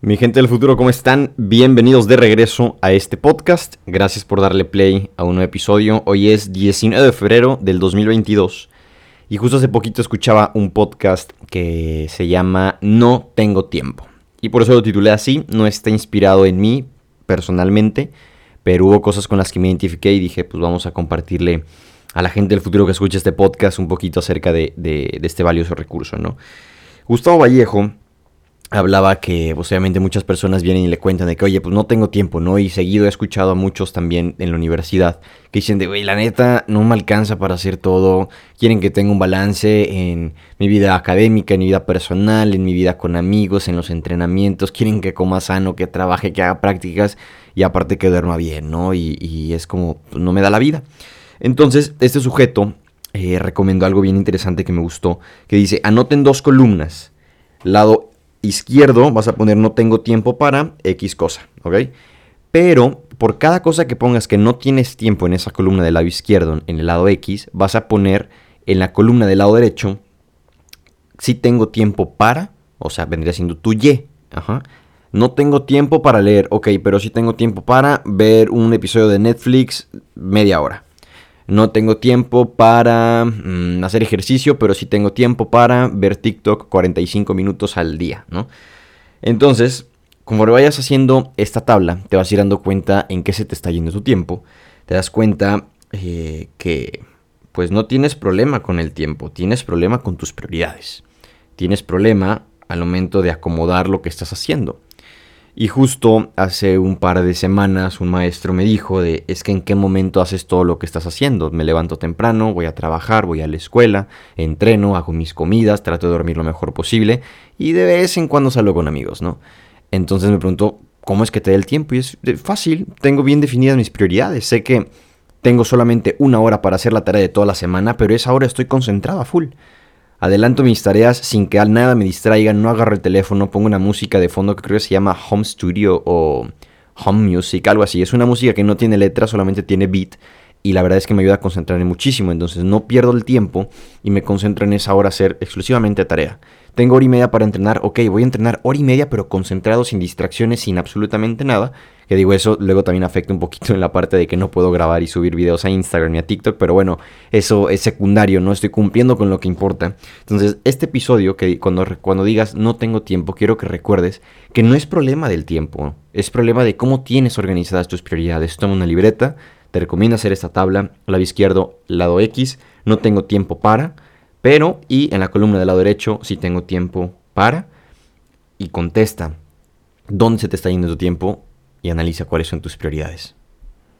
Mi gente del futuro, ¿cómo están? Bienvenidos de regreso a este podcast. Gracias por darle play a un nuevo episodio. Hoy es 19 de febrero del 2022 y justo hace poquito escuchaba un podcast que se llama No tengo tiempo. Y por eso lo titulé así, no está inspirado en mí personalmente, pero hubo cosas con las que me identifiqué y dije, pues vamos a compartirle a la gente del futuro que escucha este podcast un poquito acerca de, de este valioso recurso, ¿no? Gustavo Vallejo hablaba que pues, obviamente muchas personas vienen y le cuentan de que, oye, pues no tengo tiempo, ¿no? Y seguido he escuchado a muchos también en la universidad que dicen de, güey, la neta no me alcanza para hacer todo, quieren que tenga un balance en mi vida académica, en mi vida personal, en mi vida con amigos, en los entrenamientos, quieren que coma sano, que trabaje, que haga prácticas y aparte que duerma bien, ¿no? Y, es como, pues, no me da la vida. Entonces, este sujeto eh, recomendó algo bien interesante que me gustó, que dice, anoten dos columnas, lado izquierdo vas a poner no tengo tiempo para X cosa, ¿ok? Pero por cada cosa que pongas que no tienes tiempo en esa columna del lado izquierdo, en el lado X, vas a poner en la columna del lado derecho si tengo tiempo para, o sea, vendría siendo tu Y. No tengo tiempo para leer, ok, pero sí tengo tiempo para ver un episodio de Netflix media hora no tengo tiempo para mm, hacer ejercicio, pero sí tengo tiempo para ver TikTok 45 minutos al día, ¿no? Entonces, como vayas haciendo esta tabla, te vas a ir dando cuenta en qué se te está yendo tu tiempo. Te das cuenta eh, que pues no tienes problema con el tiempo, tienes problema con tus prioridades. Tienes problema al momento de acomodar lo que estás haciendo. Y justo hace un par de semanas un maestro me dijo de, es que en qué momento haces todo lo que estás haciendo. Me levanto temprano, voy a trabajar, voy a la escuela, entreno, hago mis comidas, trato de dormir lo mejor posible y de vez en cuando salgo con amigos, ¿no? Entonces me pregunto, ¿cómo es que te dé el tiempo? Y es fácil, tengo bien definidas mis prioridades. Sé que tengo solamente una hora para hacer la tarea de toda la semana, pero esa hora estoy concentrada full. Adelanto mis tareas sin que nada me distraiga, no agarro el teléfono, pongo una música de fondo que creo que se llama Home Studio o Home Music, algo así. Es una música que no tiene letra, solamente tiene beat y la verdad es que me ayuda a concentrarme muchísimo, entonces no pierdo el tiempo y me concentro en esa hora a hacer exclusivamente tarea. Tengo hora y media para entrenar, ok, voy a entrenar hora y media pero concentrado, sin distracciones, sin absolutamente nada. Que digo, eso luego también afecta un poquito en la parte de que no puedo grabar y subir videos a Instagram y a TikTok, pero bueno, eso es secundario, no estoy cumpliendo con lo que importa. Entonces, este episodio, que cuando, cuando digas no tengo tiempo, quiero que recuerdes que no es problema del tiempo, es problema de cómo tienes organizadas tus prioridades. Toma una libreta, te recomiendo hacer esta tabla, lado izquierdo, lado X, no tengo tiempo para pero y en la columna del lado derecho si tengo tiempo para y contesta dónde se te está yendo tu tiempo y analiza cuáles son tus prioridades.